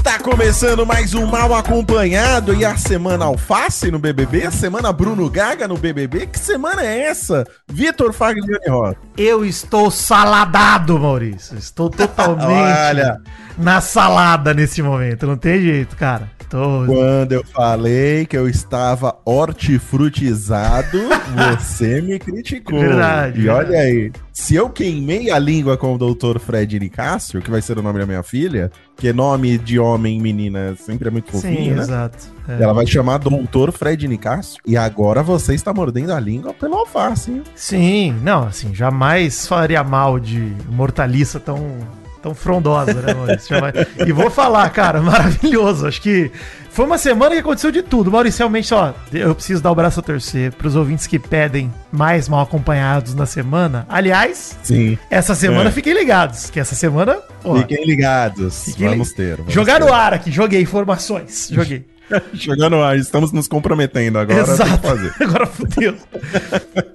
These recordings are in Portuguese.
Está começando mais um Mal Acompanhado e a semana Alface no BBB, a semana Bruno Gaga no BBB. Que semana é essa? Vitor Fagliani Rosa. Eu estou saladado, Maurício. Estou totalmente Olha. Na salada nesse momento. Não tem jeito, cara. Tô... Quando eu falei que eu estava hortifrutizado, você me criticou. Verdade, E olha aí, se eu queimei a língua com o Dr. Fred Nicásio, que vai ser o nome da minha filha, que nome de homem e menina sempre é muito Sim, fofinho, né? exato. É. Ela vai chamar Doutor Fred Nicásio. E agora você está mordendo a língua pelo alface, hein? Sim, não, assim, jamais falaria mal de uma hortaliça tão, tão frondosa, né, Maurício? E vou falar, cara, maravilhoso. Acho que foi uma semana que aconteceu de tudo. Maurício, realmente, ó, eu preciso dar o braço a torcer pros ouvintes que pedem mais mal acompanhados na semana. Aliás, Sim. essa semana É. fiquem ligados, que essa semana, ó, Fiquem ligados. Fiquem vamos li- ter. vamos jogar ter. no ar aqui, joguei informações, joguei. No ar, estamos nos comprometendo agora. Exato. fazer. Agora fudeu.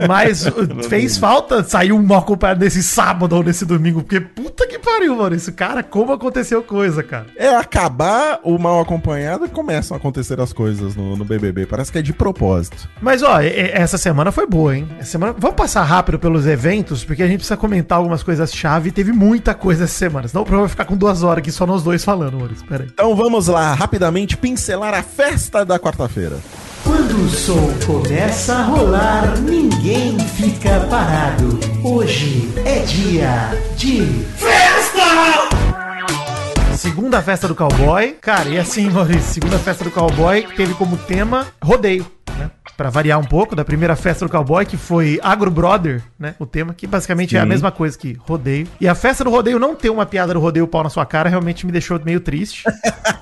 Mas uh, fez falta sair um mal acompanhado nesse sábado ou nesse domingo, porque puta que pariu, Maurício. Cara, como aconteceu coisa, cara. É acabar o mal acompanhado e começam a acontecer as coisas no, no BBB. Parece que é de propósito. Mas ó, essa semana foi boa, hein? Essa semana... Vamos passar rápido pelos eventos, porque a gente precisa comentar algumas coisas-chave. Teve muita coisa essa semana. Senão o programa vai ficar com duas horas aqui só nós dois falando, Maurício. Pera aí. Então vamos lá, rapidamente pincelar a festa da quarta-feira. Quando o som começa a rolar, ninguém fica parado. Hoje é dia de Segunda festa do cowboy. Cara, e assim, Maurício, segunda festa do cowboy teve como tema rodeio, né? Pra variar um pouco da primeira festa do cowboy, que foi Agro Brother, né? O tema, que basicamente é a Sim. mesma coisa que rodeio. E a festa do rodeio não ter uma piada do rodeio pau na sua cara realmente me deixou meio triste.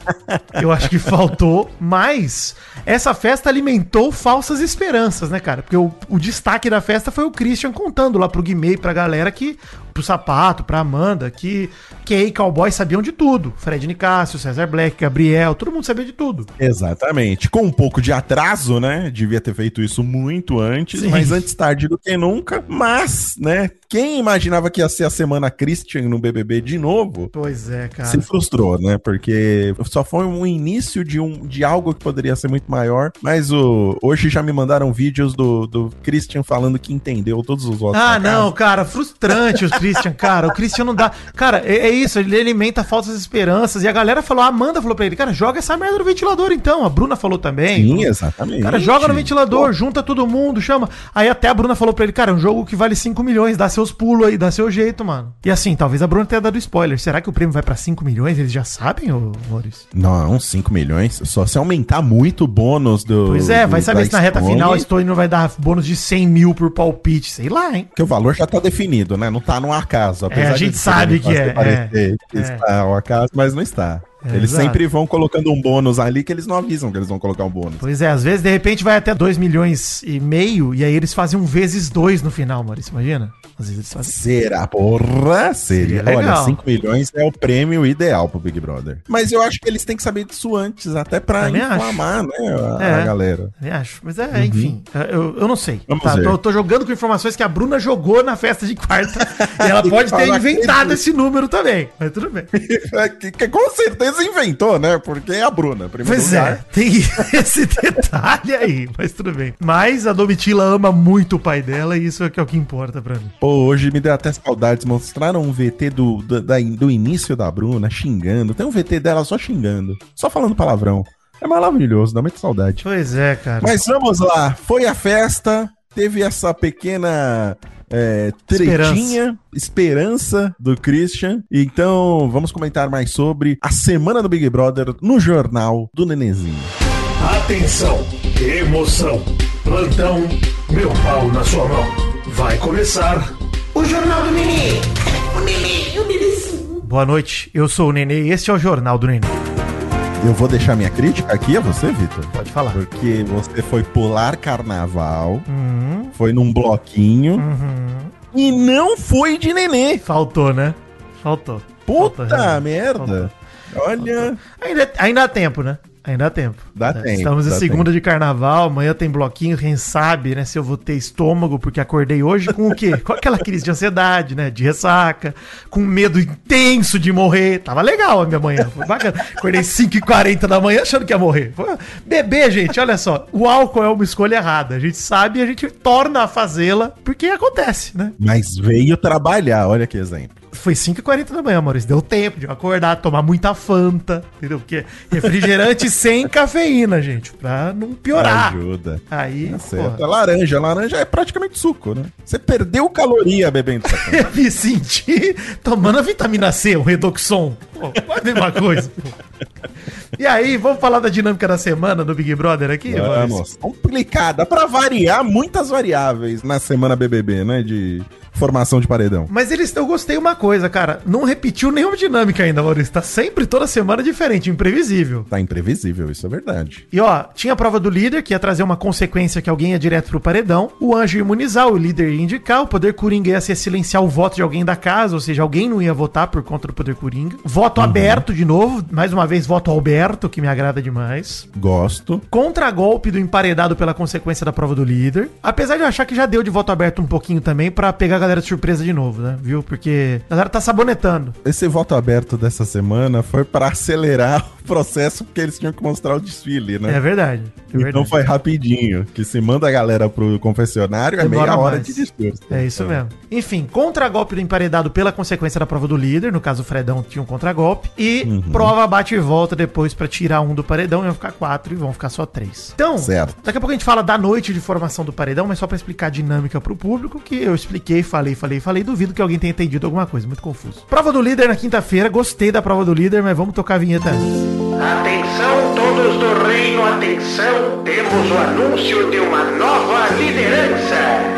Eu acho que faltou, mas essa festa alimentou falsas esperanças, né, cara? Porque o, o destaque da festa foi o Christian contando lá pro Guimê e pra galera que, pro Sapato, pra Amanda, que Kay e Cowboy sabiam de tudo. Fred Nicásio, César Black, Gabriel, todo mundo sabia de tudo. Exatamente. Com um pouco de atraso, né? Devia ter feito isso muito antes, Sim. mas antes tarde do que nunca. Mas, né? Quem imaginava que ia ser a semana Christian no BBB de novo? Pois é, cara. Se frustrou, né? Porque só foi um início de, um, de algo que poderia ser muito maior. Mas o, hoje já me mandaram vídeos do, do Christian falando que entendeu todos os votos. Ah, não, cara, frustrante o Christian, cara. O Christian não dá. Cara, é, é isso, ele alimenta falsas esperanças. E a galera falou, a Amanda falou pra ele, cara, joga essa merda no ventilador então. A Bruna falou também. Sim, exatamente. Cara, joga no ventilador, junta todo mundo, chama. Aí até a Bruna falou pra ele, cara, é um jogo que vale 5 milhões, dá seus pulos aí, dá seu jeito, mano. E assim, talvez a Bruna tenha dado spoiler. Será que o prêmio vai pra 5 milhões? Eles já sabem, ô Maurício? Não, 5 milhões. Só se aumentar muito o bônus do. Pois é, vai saber se na reta final a Stone não vai dar bônus de 100 mil por palpite, sei lá, hein? Porque o valor já tá definido, né? Não tá acaso. É, a gente sabe que é, parecer que é. está ao acaso, mas não está. É, eles exato. sempre vão colocando um bônus ali que eles não avisam que eles vão colocar um bônus. Pois é, às vezes de repente vai até 2 milhões e meio e aí eles fazem um vezes 2 no final, Maurício, imagina? Às vezes eles fazem. Será? Porra, seria. Seria Olha, legal. 5 milhões é o prêmio ideal pro Big Brother. Mas eu acho que eles têm que saber disso antes, até pra Também acho. inflamar, né, a, É. a galera. Eu acho, mas é, enfim, eu, eu não sei. Uhum. Vamos Tá, ver. tô, tô jogando com informações que a Bruna jogou na festa de quarta e ela pode ter inventado que- esse número também, mas tudo bem. que com certeza inventou, né? Porque é a Bruna, primeiro Pois é, tem esse detalhe aí, mas tudo bem. Mas a Domitila ama muito o pai dela e isso é que é o que importa pra mim. Pô, hoje me deu até saudades. Mostraram um VT do, do, da- do início da Bruna xingando. Tem um VT dela só xingando. Só falando palavrão. É maravilhoso, dá muita saudade. Pois é, cara. Mas vamos lá. Foi a festa. Teve essa pequena é, tretinha, esperança. do Christian. Então, vamos comentar mais sobre a semana do Big Brother no jornal do Nenezinho. Atenção, emoção, plantão, meu pau na sua mão. Vai começar o Jornal do Nenê. O Nenê, o Nenêzinho. Boa noite, eu sou o Nenê e este é o Jornal do Nenê. Eu vou deixar minha crítica aqui a você, Vitor. Pode falar. Porque você foi pular carnaval, Uhum, foi num bloquinho, uhum. E não foi de nenê. Faltou, né? Faltou. Puta Faltou, merda. Olha. Ainda, ainda há tempo, né? Ainda há tempo. Dá É, tempo, Estamos em segunda de carnaval, amanhã tem bloquinho, quem sabe, né? Se eu vou ter estômago, porque acordei hoje com o quê? Com aquela crise de ansiedade, né? De ressaca, com medo intenso de morrer. Tava legal a minha manhã, foi bacana. Acordei 5h40 da manhã achando que ia morrer. Foi- Beber, gente, olha só, o álcool é uma escolha errada. A gente sabe e a gente torna a fazê-la, porque acontece, né? Mas veio trabalhar, olha que exemplo. Foi 5h40 da manhã, Maurício. Deu tempo de eu acordar, tomar muita Fanta, entendeu? Porque refrigerante sem cafeína, gente, pra não piorar. Ajuda. Aí, Tá. É laranja. Laranja é praticamente suco, né? Você perdeu caloria bebendo essa eu me senti tomando a vitamina C, o Redoxon. Pô, a mesma coisa, pô. E aí, vamos falar da dinâmica da semana do Big Brother aqui? Vamos. Complicada. Pra variar, muitas variáveis na semana BBB, né? De formação de paredão. Mas eles, eu gostei uma coisa, cara. Não repetiu nenhuma dinâmica ainda, Maurício. Tá sempre, toda semana, diferente, imprevisível. Tá imprevisível, isso é verdade. E ó, tinha a prova do líder, que ia trazer uma consequência que alguém ia direto pro paredão. O anjo ia imunizar, o líder ia indicar, o poder coringa ia ser silenciar o voto de alguém da casa, ou seja, alguém não ia votar por conta do poder coringa. Voto aberto de novo, mais uma vez, voto Alberto, que me agrada demais. Gosto. Contra-golpe do emparedado pela consequência da prova do líder. Apesar de eu achar que já deu de voto aberto um pouquinho também pra pegar a galera de surpresa de novo, né? Viu? Porque a galera tá sabonetando. Esse voto aberto dessa semana foi pra acelerar o processo, porque eles tinham que mostrar o desfile, né? É verdade. É Então verdade. foi rapidinho. Que se manda a galera pro confessionário, é Demora meia hora mais. de discurso. É isso mesmo. Enfim, contra-golpe do emparedado pela consequência da prova do líder. No caso, o Fredão tinha um contra-golpe. E Uhum. prova bate e volta depois pra tirar um do paredão. Iam ficar quatro e vão ficar só três. Então, Certo. daqui a pouco a gente fala da noite de formação do paredão, mas só pra explicar a dinâmica pro público, que eu expliquei, falei, falei, falei. Duvido que alguém tenha entendido alguma coisa. Muito confuso. Prova do líder na quinta-feira. Gostei da prova do líder, mas vamos tocar a vinheta antes. Atenção todos do reino, atenção, temos o anúncio de uma nova liderança.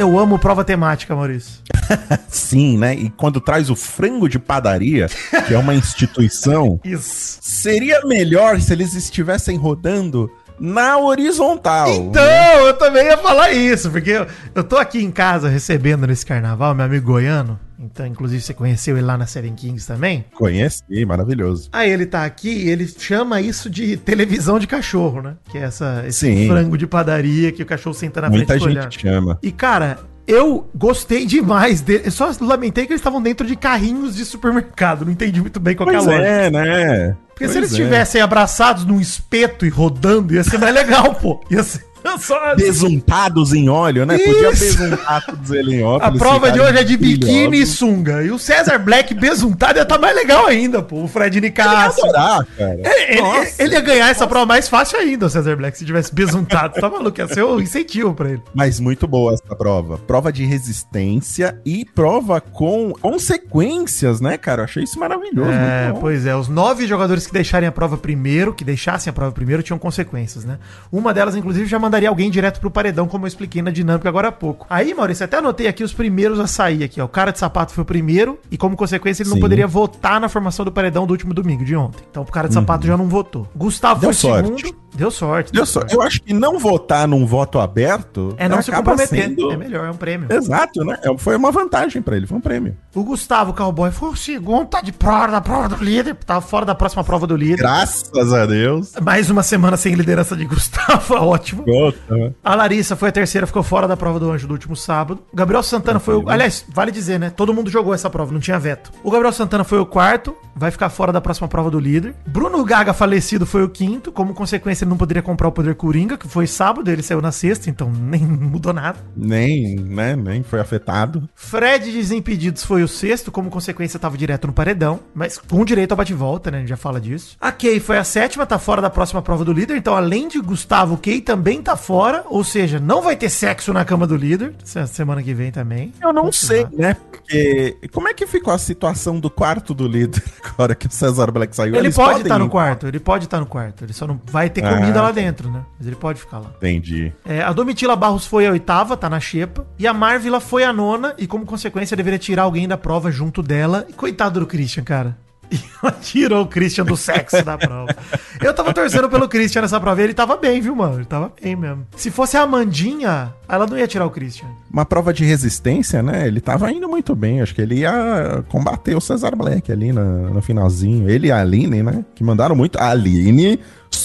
Eu amo prova temática, Maurício. Sim, né? E quando traz o frango de padaria, que é uma instituição, Isso. seria melhor se eles estivessem rodando na horizontal. Então, eu também ia falar isso, porque eu, eu tô aqui em casa recebendo nesse carnaval meu amigo goiano. Então, inclusive, você conheceu ele lá na Seven Kings também. Conheci, maravilhoso. Aí ele tá aqui e ele chama isso de televisão de cachorro, né? Que é essa, esse Sim. frango de padaria que o cachorro senta na Muita frente e gente olhando. chama. E, cara, eu gostei demais dele. Eu só lamentei que eles estavam dentro de carrinhos de supermercado. Não entendi muito bem qual que é a Pois lógica. é, né? Porque se Pois eles é. estivessem abraçados num espeto e rodando, ia ser mais legal, pô. Ia ser. Besuntados em óleo, né? Podia Isso. besuntar todos eles em óleo. A prova de hoje é de biquíni e sunga. E o César Black besuntado ia tá mais legal ainda, pô. O Fred Eu ia Nicasso. adorar, cara. Ele, Nossa. ele ia ganhar essa prova mais fácil ainda, o César Black, se tivesse besuntado. Tá maluco? Ia ser um incentivo pra ele. Mas muito boa essa prova. Prova de resistência e prova com consequências, né, cara? Eu achei isso maravilhoso. É, pois é. Os nove jogadores que deixarem a prova primeiro, que deixassem a prova primeiro, tinham consequências, né? Uma delas, inclusive, já mandaria alguém direto pro paredão, como eu expliquei na dinâmica agora há pouco. Aí, Maurício, até anotei aqui os primeiros a sair aqui, ó. O cara de sapato foi o primeiro e, como consequência, ele não Sim. poderia votar na formação do paredão do último domingo, de ontem. Então, o cara de sapato já não votou. Gustavo Deu foi o sorte. segundo. Deu sorte. Deu só- Eu acho que não votar num voto aberto É não se comprometer. sendo- É melhor, é um prêmio. Exato, né? É- Foi uma vantagem pra ele, foi um prêmio. O Gustavo Cowboy foi o segundo, tá de prova da prova do líder. Tava fora da próxima prova do líder. Graças a Deus. Mais uma semana sem liderança de Gustavo, ótimo. Puta, né? A Larissa foi a terceira, ficou fora da prova do anjo do último sábado. O Gabriel Santana foi o. Aliás, vale dizer, né? Todo mundo jogou essa prova, não tinha veto. O Gabriel Santana foi o quarto, vai ficar fora da próxima prova do líder. Bruno Gaga, falecido, foi o quinto. Como consequência, ele não poderia comprar o poder Coringa, que foi sábado, ele saiu na sexta, então nem mudou nada. Nem, né? Nem foi afetado. Fred Desimpedidos foi o sexto, como consequência tava direto no paredão, mas com direito ao bate-volta, né? A gente já fala disso. A Kay foi a sétima, tá fora da próxima prova do líder, então além de Gustavo, Kay também tá fora, ou seja, não vai ter sexo na cama do líder, se- semana que vem também. Eu não sei, né? Porque como é que ficou a situação do quarto do líder agora que o César Black saiu? Ele Eles pode estar no ir? quarto, ele pode estar no quarto, ele só não vai ter Ah, comida lá tá. dentro, né? Mas ele pode ficar lá. Entendi. É, a Domitila Barros foi a oitava, tá na xepa. E a Marvila foi a nona, e como consequência deveria tirar alguém da prova junto dela. E coitado do Christian, cara. E ela tirou o Christian do sexo da prova. Eu tava torcendo pelo Christian nessa prova e ele tava bem, viu, mano? Ele tava bem mesmo. Se fosse a Amandinha, ela não ia tirar o Christian. Uma prova de resistência, né? Ele tava indo muito bem. Acho que ele ia combater o Cesar Black ali no, no finalzinho. Ele e a Aline, né? Que mandaram muito. A Aline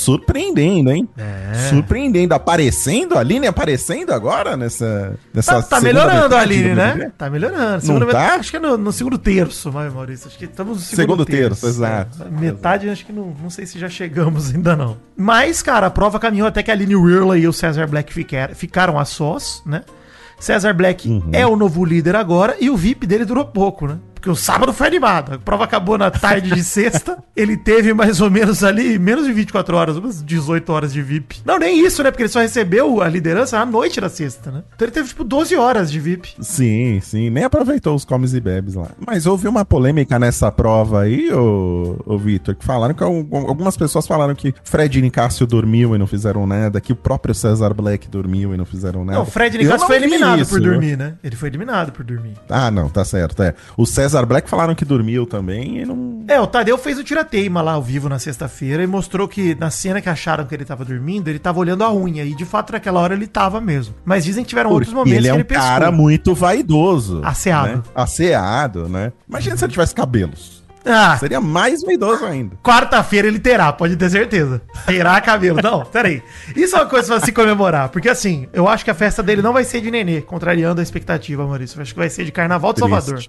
surpreendendo, hein? É. Surpreendendo. Aparecendo, a Aline aparecendo agora nessa. nessa Tá, tá melhorando a Aline, né? Tá melhorando. Não Segunda tá? Acho que é no, no segundo terço, vai, Maurício. Acho que estamos no segundo, Segundo terço, exato. É, metade, acho que não, não sei se já chegamos ainda não. Mas, cara, a prova caminhou até que a Aline Whirla e o Cesar Black ficar- ficaram a sós, né? Cesar Black Uhum. é o novo líder agora e o VIP dele durou pouco, né? Porque o sábado foi animado. A prova acabou na tarde de sexta. Ele teve mais ou menos ali, menos de 24 horas, umas 18 horas de VIP. Não, nem isso, né? Porque ele só recebeu a liderança à noite da sexta, né? Então ele teve, tipo, 12 horas de VIP. Sim, sim. Nem aproveitou os comes e bebes lá. Mas houve uma polêmica nessa prova aí, ô, ô Vitor, que falaram que al- algumas pessoas falaram que Fred Nicásio dormiu e não fizeram nada, que o próprio Cesar Black dormiu e não fizeram nada. Não, o Fred não foi eliminado isso. por dormir, né? Ele foi eliminado por dormir. Ah, não, tá certo. É. O Cesar Black falaram que dormiu também e não. É, o Tadeu fez o tirateima lá ao vivo na sexta-feira e mostrou que na cena que acharam que ele tava dormindo, ele tava olhando a unha. E de fato naquela hora ele tava mesmo. Mas dizem que tiveram outros Porque momentos ele é que um ele pescou. cara muito vaidoso. Asseado. Né? Asseado, né? Imagina se ele tivesse cabelos. Ah, Seria mais vaidoso ainda. quarta-feira ele terá, pode ter certeza. Terá cabelo. Não, peraí. Isso é uma coisa pra se comemorar. Porque assim, eu acho que a festa dele não vai ser de nenê, contrariando a expectativa, Maurício. Eu acho que vai ser de Carnaval de Triste. Salvador.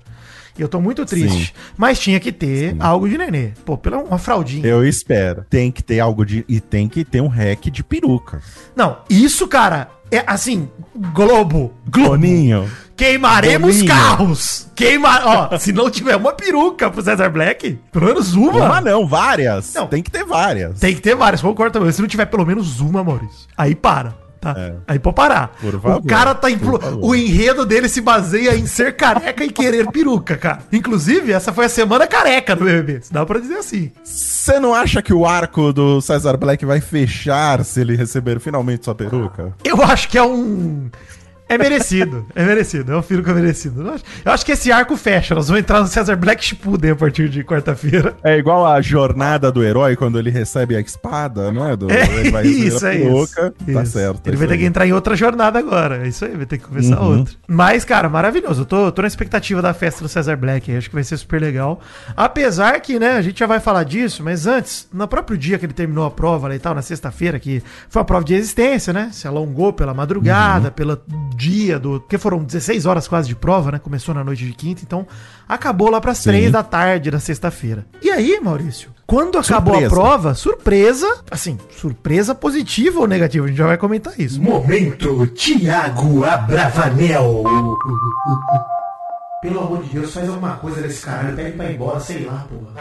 E eu tô muito triste. Sim. Mas tinha que ter algo de nenê. Pô, pela uma fraldinha. Eu espero. Tem que ter algo de. E tem que ter um hack de peruca. Não, isso, cara, é assim, Globo, Globo. Boninho. Queimaremos Boninho. carros. Queima, ó, se não tiver uma peruca pro Cesar Black, pelo menos uma. Uma não, várias. Não. Tem que ter várias. Tem que ter várias, concordo também. Se não tiver pelo menos uma, Maurício, aí para. Tá? É. Aí pode parar. Por o favor, cara tá favor. O enredo dele se baseia em ser careca e querer peruca, cara. Inclusive, essa foi a semana careca do BBB. Se dá pra dizer assim. Você não acha que o arco do Cesar Black vai fechar se ele receber finalmente sua peruca? Eu acho que é um. É merecido, é merecido, é um filho que é merecido. Eu acho, eu acho que esse arco fecha. Nós vamos entrar no Cesar Black Shippuden a partir de quarta-feira. É igual a jornada do herói quando ele recebe a espada, né? Do, É ele vai isso, a é peruca. isso. Tá Isso. certo. Ele é vai ter que aí. entrar em outra jornada agora. É isso aí, vai ter que começar Uhum. outra. Mas, cara, maravilhoso. Eu tô, tô na expectativa da festa do Cesar Black. aí, Acho que vai ser super legal. Apesar que, né, a gente já vai falar disso, mas antes, no próprio dia que ele terminou a prova lá e tal, na sexta-feira, que foi uma prova de resistência, né? Se alongou pela Uhum. madrugada, pelo dia do. Porque foram 16 horas quase de prova, né? Começou na noite de quinta, então acabou lá pras Sim. 3 da tarde da sexta-feira. E aí, Maurício? Quando acabou Surpresa. a prova, surpresa, assim, surpresa positiva ou negativa? A gente já vai comentar isso. Momento Tiago Abravanel. Pelo amor de Deus, faz alguma coisa desse caralho, pede pra ir embora, sei lá, porra.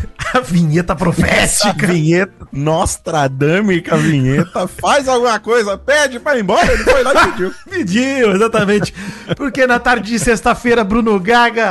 A vinheta A profética. vinheta, Nostradâmica vinheta, faz alguma coisa, pede pra ir embora, ele foi lá e pediu. Pediu, exatamente. Porque na tarde de sexta-feira, Bruno Gaga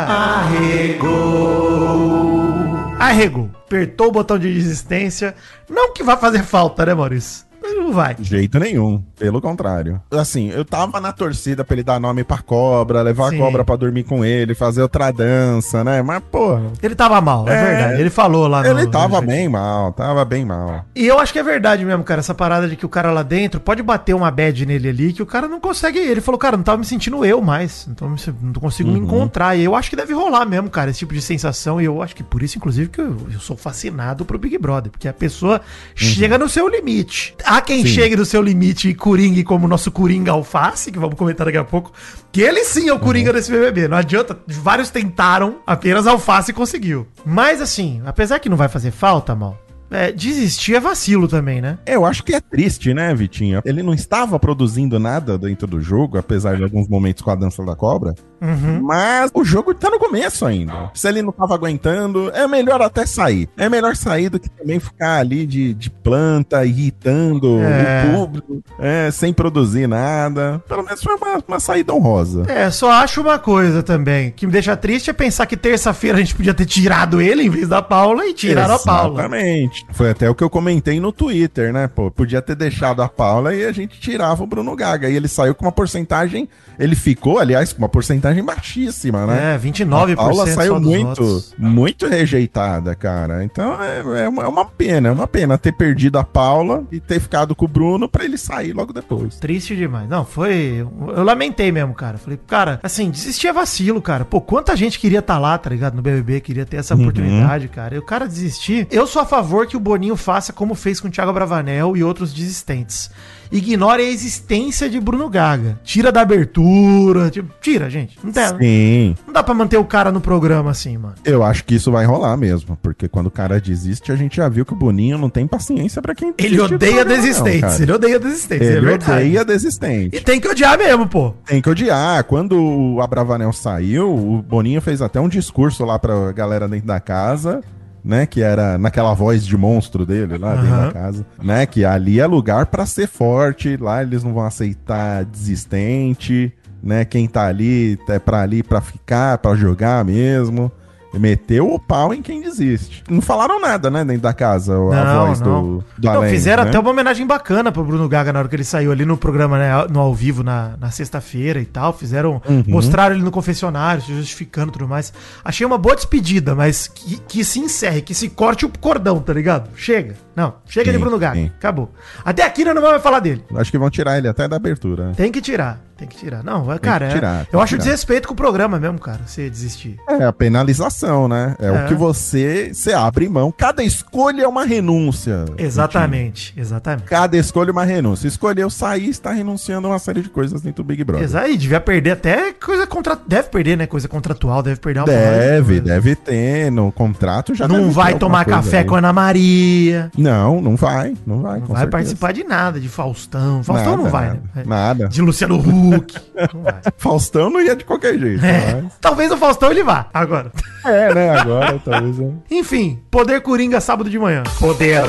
arregou. Arregou. Apertou o botão de desistência. Não que vai fazer falta, né, Maurício? Mas Não vai. Jeito nenhum, pelo contrário. Assim, eu tava na torcida pra ele dar nome pra cobra, levar Sim. a cobra pra dormir com ele, fazer outra dança, né? Mas, porra, Ele tava mal, é, É. verdade. Ele falou lá ele tava no- bem mal, tava bem mal. E eu acho que é verdade mesmo, cara, essa parada de que o cara lá dentro pode bater uma bad nele ali, que o cara não consegue. Ele falou, cara, não tava me sentindo eu mais. Então não consigo me encontrar. E eu acho que deve rolar mesmo, cara, esse tipo de sensação. E eu acho que por isso, inclusive, que eu, eu sou fascinado pro Big Brother. Porque a pessoa chega no seu limite. Há quem Sim. chegue no seu limite e coringue como o nosso Coringa Alface, que vamos comentar daqui a pouco. Que ele sim é o Coringa desse BBB. Não adianta. Vários tentaram, apenas Alface conseguiu. Mas assim, apesar que não vai fazer falta, mal. É, desistir é vacilo também, né? Eu acho que é triste, né, Vitinho? Ele não estava produzindo nada dentro do jogo, apesar de alguns momentos com a dança da cobra. Uhum. Mas o jogo tá no começo ainda. Se ele não tava aguentando, é melhor até sair. É melhor sair do que também ficar ali de, de planta, irritando É. o público, é, sem produzir nada. Pelo menos foi uma, uma saída honrosa. É, só acho uma coisa também. Que me deixa triste é pensar que terça-feira a gente podia ter tirado ele em vez da Paula e tiraram a Paula. Exatamente. Exatamente. Foi até o que eu comentei no Twitter, né? Pô, podia ter deixado a Paula e a gente tirava o Bruno Gaga. E ele saiu com uma porcentagem. Ele ficou, aliás, com uma porcentagem baixíssima, né? É, 29% A Paula saiu muito, votos. muito rejeitada, cara. Então é, é uma, é uma pena, é uma pena ter perdido a Paula e ter ficado com o Bruno pra ele sair logo depois. Triste demais. Não, foi. Eu lamentei mesmo, cara. Falei, cara, assim, desistir é vacilo, cara. Pô, quanta gente queria estar lá, tá ligado? No BBB, queria ter essa oportunidade, cara. E o cara desistir. Eu sou a favor que o Boninho faça como fez com o Thiago Bravanel e outros desistentes. Ignore a existência de Bruno Gaga. Tira da abertura. tipo, tira, gente. Não, tem, Sim, não dá pra manter o cara no programa assim, mano. eu acho que isso vai rolar mesmo. Porque quando o cara desiste, a gente já viu que o Boninho não tem paciência pra quem Ele odeia não, desistentes. cara. ele odeia desistentes. é Ele verdade. odeia desistente. E tem que odiar mesmo, pô. Tem que odiar. Quando o Abravanel saiu, o Boninho fez até um discurso lá pra galera dentro da casa, né? Que era naquela voz de monstro dele lá dentro Aham. da casa, né? Que ali é lugar pra ser forte, lá eles não vão aceitar desistente, né? Quem tá ali é pra ali pra ficar, pra jogar mesmo. Meteu o pau em quem desiste. Não falaram nada, né, dentro da casa, a Não, voz não. do, do Não, além, fizeram né? até uma homenagem bacana pro Bruno Gaga na hora que ele saiu ali no programa, né, no ao vivo na, na sexta-feira e tal. Fizeram, Uhum. mostraram ele no confessionário, se justificando e tudo mais. Achei uma boa despedida, mas que, que se encerre, que se corte o cordão, tá ligado? Chega. Não, chega de Sim, Bruno Gaga. sim. Acabou. Até aqui nós não vamos falar dele. Acho que vão tirar ele até da abertura. né? Tem que tirar, tem que tirar. Não, cara, que é- tirar, tem eu que acho tirar. desrespeito com o programa mesmo, cara, se desistir. É a penalização, né? É, É. o que você, você abre mão. Cada escolha é uma renúncia. Exatamente, exatamente. Cada escolha é uma renúncia. Escolheu sair, está renunciando a uma série de coisas dentro do Big Brother. Exato, e devia perder até coisa contra... Deve perder, né? Coisa contratual, deve perder uma porrada de Deve, coisa. deve ter. No contrato já Não deve vai alguma tomar café aí. com a Ana Maria. Não, não vai. Não vai. Não vai certeza. participar de nada, de Faustão. Faustão Nada, não vai, nada, né? Nada. De Luciano Huck. Vai. Faustão não ia de qualquer jeito. É, talvez o Faustão ele vá agora. mas- É, né? Agora talvez. é. Enfim, Poder Coringa sábado de manhã. Poder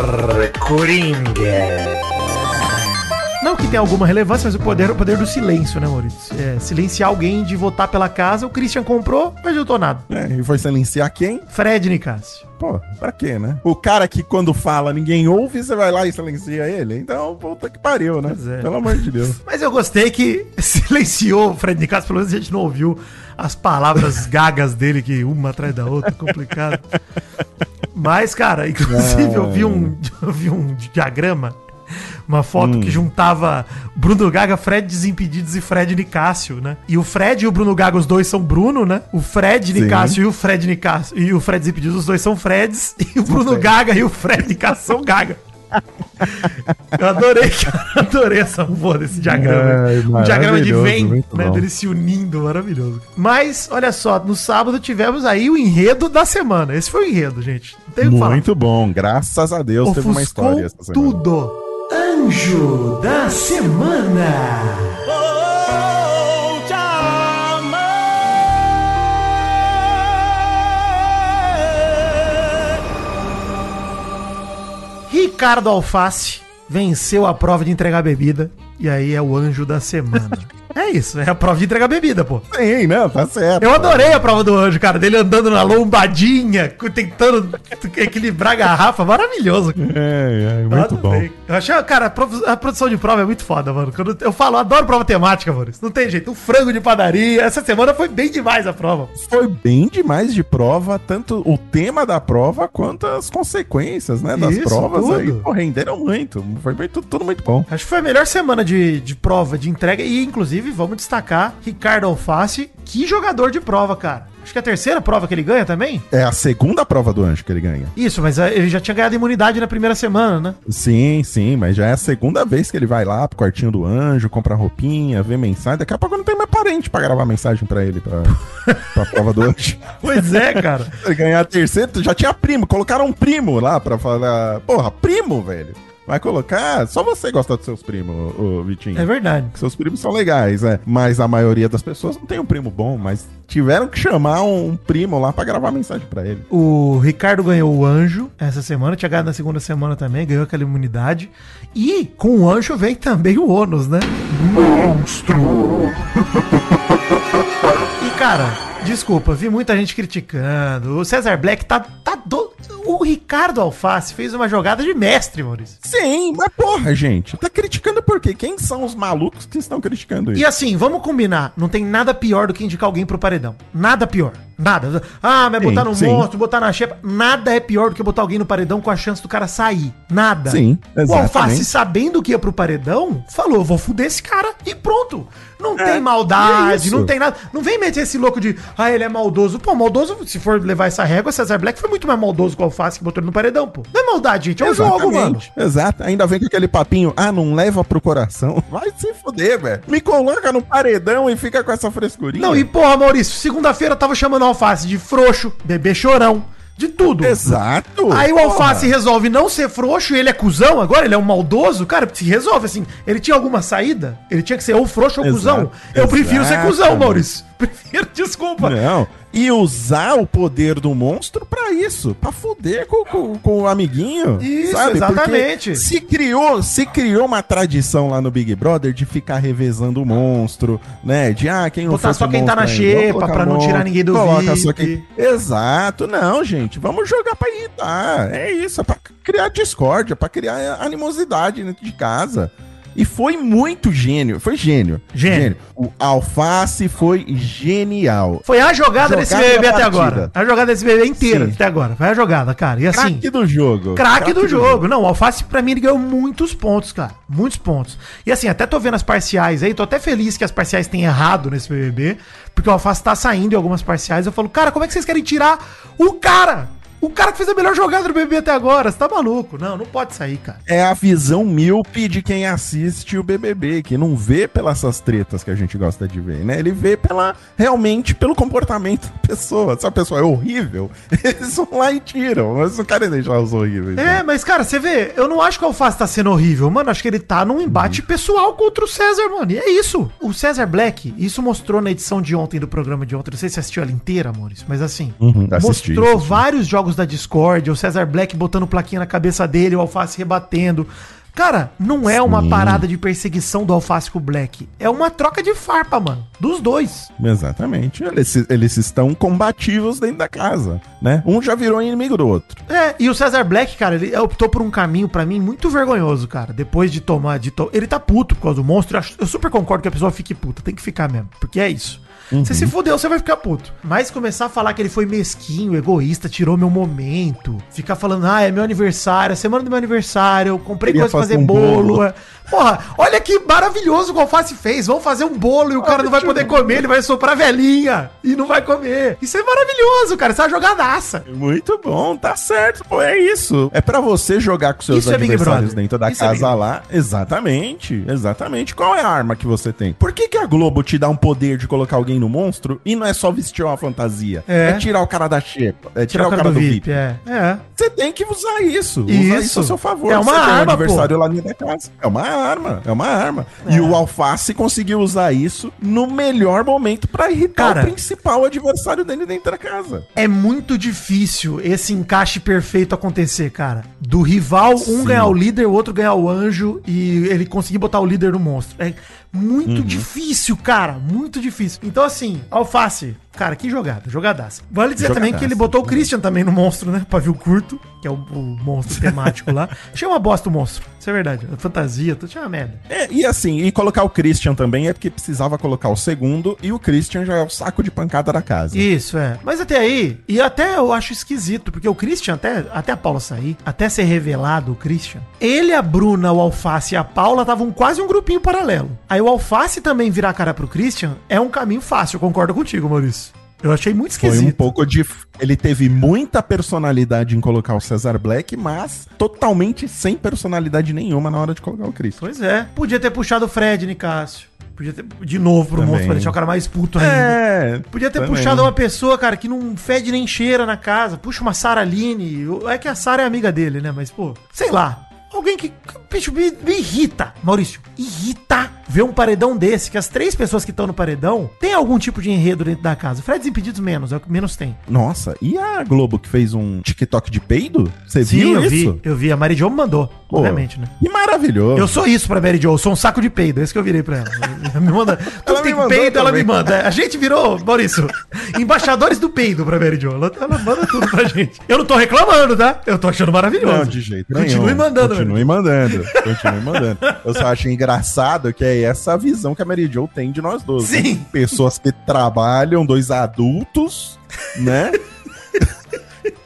Coringa. Não que tenha alguma relevância, mas o poder é o poder do silêncio, né, Maurício? É, silenciar alguém de votar pela casa. O Christian comprou, não adiantou nada. É, e foi silenciar quem? Fred Nicásio. Pô, pra quê, né? O cara que quando fala ninguém ouve, você vai lá e silencia ele. Então, puta que pariu, né? É. Pelo amor de Deus. Mas eu gostei que silenciou o Fred Nicásio, pelo menos a gente não ouviu as palavras gagas dele, que uma atrás da outra, complicado. Mas, cara, inclusive eu vi um, eu vi um diagrama, uma foto Hum. que juntava Bruno Gaga, Fred Desimpedidos e Fred Nicásio, né? E o Fred e o Bruno Gaga, os dois são Bruno, né? O Fred Sim. Nicásio e o Fred Nicásio e o Fred Desimpedidos, os dois são Freds, e o Bruno Fred. Gaga e o Fred Nicásio são Gaga. Eu adorei, cara. Adorei essa porra desse diagrama. Ai, um diagrama de muito né? Deles se unindo, maravilhoso. Mas, olha só, no sábado tivemos aí o enredo da semana. Esse foi o enredo, gente. Não tem o que falar. Muito bom. Graças a Deus teve uma Ofuscou história essa semana. tudo. Anjo da semana. Ricardo Alface venceu a prova de entregar bebida. E aí é o anjo da semana. é isso, é a prova de entregar bebida, pô. Sim, não, tá certo. Eu adorei a prova do anjo, cara. Dele andando na lombadinha, tentando equilibrar a garrafa. Maravilhoso. É, é, muito bom. Eu achei, cara, a produ- a produção de prova é muito foda, mano. Quando eu falo, eu adoro prova temática, mano. Isso não tem jeito. O frango de padaria. Essa semana foi bem demais a prova. Foi bem demais de prova, tanto o tema da prova quanto as consequências, né, das Isso, provas tudo. aí. Pô, renderam muito. Foi tudo, tudo muito bom. Acho que foi a melhor semana de, de prova, de entrega. E, inclusive, vamos destacar Ricardo Alface. Que jogador de prova, cara. Acho que é a terceira prova que ele ganha também. É a segunda prova do anjo que ele ganha. Isso, mas eh, ele já tinha ganhado imunidade na primeira semana, né? Sim, sim, mas já é a segunda vez que ele vai lá pro quartinho do anjo, compra roupinha, vê mensagem. Daqui a pouco não tem mais parente pra gravar mensagem pra ele, pra, pra prova do anjo. Pois é, cara. Ele ganhar a terceira, já tinha primo, colocaram um primo lá pra falar. Porra, primo, velho. Vai colocar. Só você gosta dos seus primos, ô, Vitinho. É verdade. Seus primos são legais, é. Mas a maioria das pessoas não tem um primo bom, mas tiveram que chamar um primo lá pra gravar mensagem pra ele. O Ricardo ganhou o anjo essa semana, tinha ganhado na segunda semana também, ganhou aquela imunidade. E com o anjo vem também o ônus, né? Monstro! E cara, desculpa, vi muita gente criticando. O Cesar Black tá, tá do... O Ricardo Alface fez uma jogada de mestre, Maurício. Sim, mas porra, gente. Tá criticando por quê? Quem são os malucos que estão criticando isso? E assim, vamos combinar. Não tem nada pior do que indicar alguém pro paredão. Nada pior. Nada. Ah, mas botar no sim. monstro, botar na xepa. Nada é pior do que botar alguém no paredão com a chance do cara sair. Nada. Sim, O Alface, exatamente. sabendo que ia pro paredão, falou: vou fuder esse cara e pronto. Não É, tem é maldade, isso. não tem nada. Não vem meter esse louco de, ah, ele é maldoso. Pô, maldoso, se for levar essa régua, Cesar Black foi muito mais maldoso que o Alface que botou ele no paredão, pô. Não é maldade, gente. É um jogo, mano. Exato. Ainda vem com aquele papinho, ah, não leva pro coração. Vai se fuder, velho. Me coloca no paredão e fica com essa frescurinha. Não, e porra, Maurício, segunda-feira eu tava chamando o Alface de frouxo, bebê chorão, de tudo. Exato. Aí o porra. Alface resolve não ser frouxo e ele é cuzão agora, ele é um maldoso, cara, se resolve assim. Ele tinha alguma saída? Ele tinha que ser ou frouxo ou Exato, cuzão. Eu prefiro ser cuzão. Maurício. Prefiro, desculpa. Não. E usar o poder do monstro pra isso, pra fuder com, com, com o amiguinho. Isso, Porque exatamente. Se criou, se criou uma tradição lá no Big Brother de ficar revezando o monstro, né? De ah, quem Botar só quem tá na xepa, pra não tirar ninguém do coloca só VIP. quem... Exato, não, gente. Vamos jogar pra irritar. É isso, é pra criar discórdia, pra criar animosidade dentro de casa. E foi muito gênio, foi gênio. Gênio. O Alface foi genial. Foi a jogada, desse Jogada bebê da até agora. A jogada desse bebê inteira Sim. até agora. Foi a jogada, cara. E assim. Craque do jogo. Craque do, jogo. Não, o Alface pra mim ele ganhou muitos pontos, cara. Muitos pontos. E assim, até tô vendo as parciais aí, tô até feliz que as parciais têm errado nesse BBB, porque o Alface tá saindo em algumas parciais. Eu falo, cara, como é que vocês querem tirar o cara? O cara que fez a melhor jogada do BBB até agora. Você tá maluco? Não, não pode sair, cara. É a visão míope de quem assiste o BBB, que não vê pelas essas tretas que a gente gosta de ver, né? Ele vê pela realmente pelo comportamento da pessoa. Se a pessoa é horrível, eles vão lá e tiram. Eles não querem deixar os horríveis. É, né? mas, cara, você vê, eu não acho que o Alface tá sendo horrível, mano. Acho que ele tá num embate pessoal contra o César, mano. E é isso. O César Black, isso mostrou na edição de ontem do programa de ontem. Não sei se você assistiu ela inteira, Maurício, mas assim. Uhum, assisti, mostrou assisti. vários jogos da Discord, o César Black botando plaquinha na cabeça dele, o Alface rebatendo. Cara, não é uma Sim. parada de perseguição do Alface com o Black. É uma troca de farpa, mano. Dos dois. Exatamente. Eles, eles estão combativos dentro da casa, né? Um já virou inimigo do outro. É, e o Cesar Black, cara, ele optou por um caminho, pra mim, muito vergonhoso, cara. Depois de tomar. De to... Ele tá puto por causa do monstro. Eu super concordo que a pessoa fique puta. Tem que ficar mesmo. Porque é isso. Você se fudeu, você vai ficar puto. Mas começar a falar que ele foi mesquinho, egoísta, tirou meu momento. Ficar falando, ah, é meu aniversário, é semana do meu aniversário, eu comprei coisa pra fazer fazer um bolo. bolo. É. Porra, olha que maravilhoso o que o Alface fez. Vamos fazer um bolo e o cara não vai poder comer, ele vai soprar velhinha e não vai comer. Isso é maravilhoso, cara. Isso é uma jogadaça. Muito bom, tá certo, pô, é isso. É pra você jogar com seus Isso é adversários Brother. dentro da Isso é casa lá. Exatamente, exatamente. Qual é a arma que você tem? Por que, que a Globo te dá um poder de colocar alguém no monstro e não é só vestir uma fantasia? É. É, tirar o cara da xepa, é tirar, Tirar o cara, do VIP. É. É. Você tem que usar isso. Usar Isso. isso a seu favor. É uma Você tem um arma, adversário lá dentro da casa. É uma arma, é uma arma. É. E o Alface conseguiu usar isso no melhor momento pra irritar Cara. o principal adversário dele dentro da casa. É muito difícil esse encaixe perfeito acontecer, cara. Do rival, um Sim. ganhar o líder, o outro ganhar o anjo e ele conseguir botar o líder no monstro. É muito difícil, cara. Muito difícil. Então, assim, Alface, cara, que jogada. Jogadaça. Vale dizer também que ele Jogadaça. botou o Christian também no monstro, né? Pavio curto, que é o, o monstro temático lá. Achei uma bosta o monstro. Isso é verdade. Fantasia, tudo tinha uma merda. É, e assim, e colocar o Christian também é porque precisava colocar o segundo, e o Christian já é o saco de pancada da casa. Isso, é. Mas até aí, e até eu acho esquisito, porque o Christian, até, até a Paula sair, até ser revelado o Christian, ele, a Bruna, o Alface e a Paula estavam quase um grupinho paralelo. Aí o Alface também virar a cara pro Christian é um caminho fácil, eu concordo contigo, Maurício. Eu achei muito Foi esquisito. um pouco de. Ele teve muita personalidade em colocar o Cesar Black, mas totalmente sem personalidade nenhuma na hora de colocar o Christian. Pois é. Podia ter puxado o Fred, Nicásio. Podia ter de novo pro Também. monstro pra deixar o cara mais puto ainda. É. Podia ter também. puxado uma pessoa, cara, que não fede nem cheira na casa. Puxa uma Sara Aline. É que a Sara é amiga dele, né? Mas, pô, sei lá. Alguém que, bicho, me, me irrita. Maurício, irrita ver um paredão desse, que as três pessoas que estão no paredão tem algum tipo de enredo dentro da casa. Fred Desimpedidos menos, é o que menos tem. Nossa, e a Globo que fez um TikTok de peido? Você Sim, viu eu isso? vi, eu vi. A Mary Jo me mandou, Pô, obviamente, né? Que maravilhoso. Eu sou isso pra Mary Jo, eu sou um saco de peido, é isso que eu virei pra ela. Ela me manda. Tudo tem peido, ela me também. manda. A gente virou, Maurício, embaixadores do peido pra Mary Jo. Ela, ela manda tudo pra gente. Eu não tô reclamando, tá? Eu tô achando maravilhoso. Não, de jeito nenhum. Continue mandando. Continue mandando. Continue mandando. Eu só acho engraçado que é essa visão que a Mary Jo tem de nós dois. né? Sim. Pessoas que trabalham, dois adultos, né?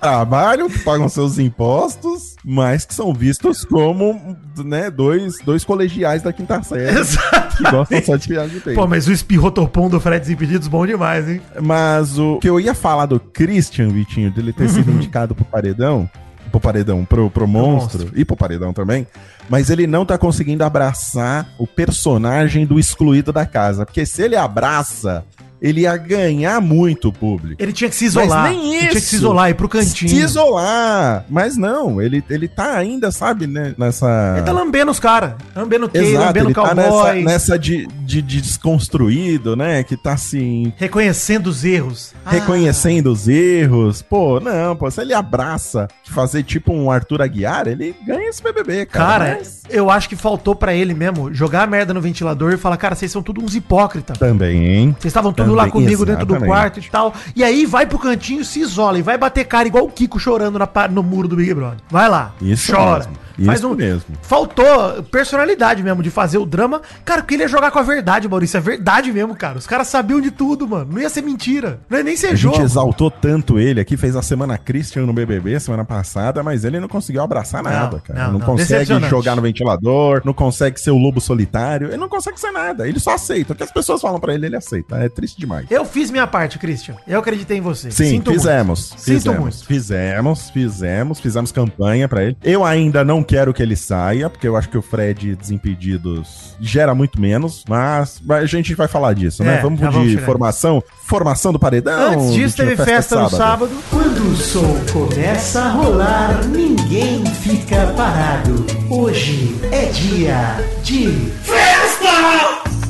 trabalham, que pagam seus impostos, mas que são vistos como, né, dois, dois colegiais da quinta série Exato. que gostam só de viagem de peito. Pô, mas o espirrotopom do Fred Desimpedidos, bom demais, hein? Mas o que eu ia falar do Christian, Vitinho, dele ter sido indicado pro paredão, pro paredão, pro, pro monstro, monstro. e pro paredão também, mas ele não tá conseguindo abraçar o personagem do excluído da casa. Porque se ele abraça, ele ia ganhar muito público. Ele tinha que se isolar. Mas nem Ele tinha que isso. se isolar, ir pro cantinho. Se isolar. Mas não, ele, ele tá ainda, sabe, né, nessa... Ele tá lambendo os caras. Lambendo quem, Exato, lambendo tá cowboy. nessa, nessa de, de, de desconstruído, né? Que tá assim, Reconhecendo os erros. Ah, reconhecendo os erros. Pô, não, pô, se ele abraça fazer tipo um Arthur Aguiar, ele ganha esse BBB, cara. Cara, Mas eu acho que faltou pra ele mesmo jogar a merda no ventilador e falar, cara, vocês são tudo uns hipócritas. Também, hein? Vocês estavam tudo lá comigo dentro do quarto e tal. E aí vai pro cantinho, se isola e vai bater cara igual o Kiko chorando na, no muro do Big Brother. Vai lá. Isso chora. mesmo, Faz isso um, mesmo. Faltou personalidade mesmo de fazer o drama. Cara, porque ele ia jogar com a verdade, Maurício. É verdade mesmo, cara. Os caras sabiam de tudo, mano. Não ia ser mentira. Não ia nem ser A jogo. gente exaltou tanto ele aqui, fez a semana Christian no BBB semana passada, mas ele não conseguiu abraçar Não, nada, cara. não, Não, não, consegue jogar no ventilador, não consegue ser o lobo solitário, ele não consegue ser nada. Ele só aceita. O que as pessoas falam pra ele, ele aceita. É triste demais. Eu fiz minha parte, Christian. Eu acreditei em você. Sim, Sinto muito. fizemos. Sinto fizemos, muito. Fizemos, fizemos, fizemos campanha pra ele. Eu ainda não quero que ele saia, porque eu acho que o Fred Desimpedidos gera muito menos, mas a gente vai falar disso, né? É, Vamos vamos de chegar formação, formação do paredão. Antes disso, teve festa no sábado. Quando o som começa a rolar, ninguém fica parado. Hoje é dia de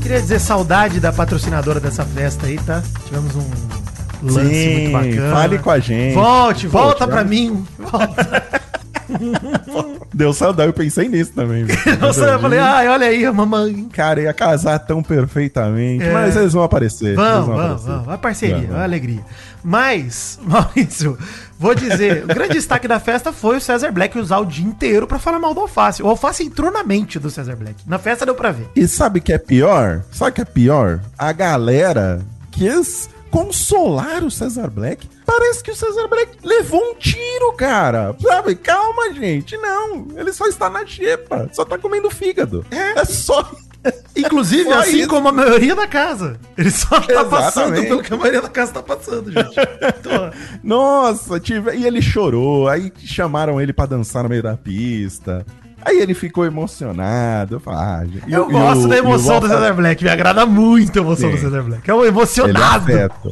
Queria dizer saudade da patrocinadora dessa festa aí, tá? Tivemos um lance Sim, muito bacana. fale com a gente. Volte, Pô, volta pra mim. Volta. Deu saudade, eu pensei nisso também. Nossa, eu falei, ai, olha aí, a mamãe. Cara, ia casar tão perfeitamente, É. mas eles vão aparecer. Vamos, vão vamos, aparecer. vamos. A parceria, a alegria. Mas, Maurício, vou dizer, o grande destaque da festa foi o César Black usar o dia inteiro pra falar mal do Alface. O Alface entrou na mente do César Black. Na festa deu pra ver. E sabe o que é pior? Sabe o que é pior? A galera quis consolar o Cesar Black. Parece que o Cesar Black levou um tiro, cara. Sabe? Calma, gente. Não, ele só está na xepa. Só tá comendo fígado. É, só. Inclusive, Só assim isso. como a maioria da casa. Ele só tá passando Exatamente. pelo que a maioria da casa tá passando, gente. Então, Nossa, tive... e ele chorou. Aí chamaram ele pra dançar no meio da pista. Aí ele ficou emocionado. Eu, falei, ah. E eu gosto o- da emoção do César Black. Me agrada muito a emoção Sim. do César Black. É um emocionado. afeta.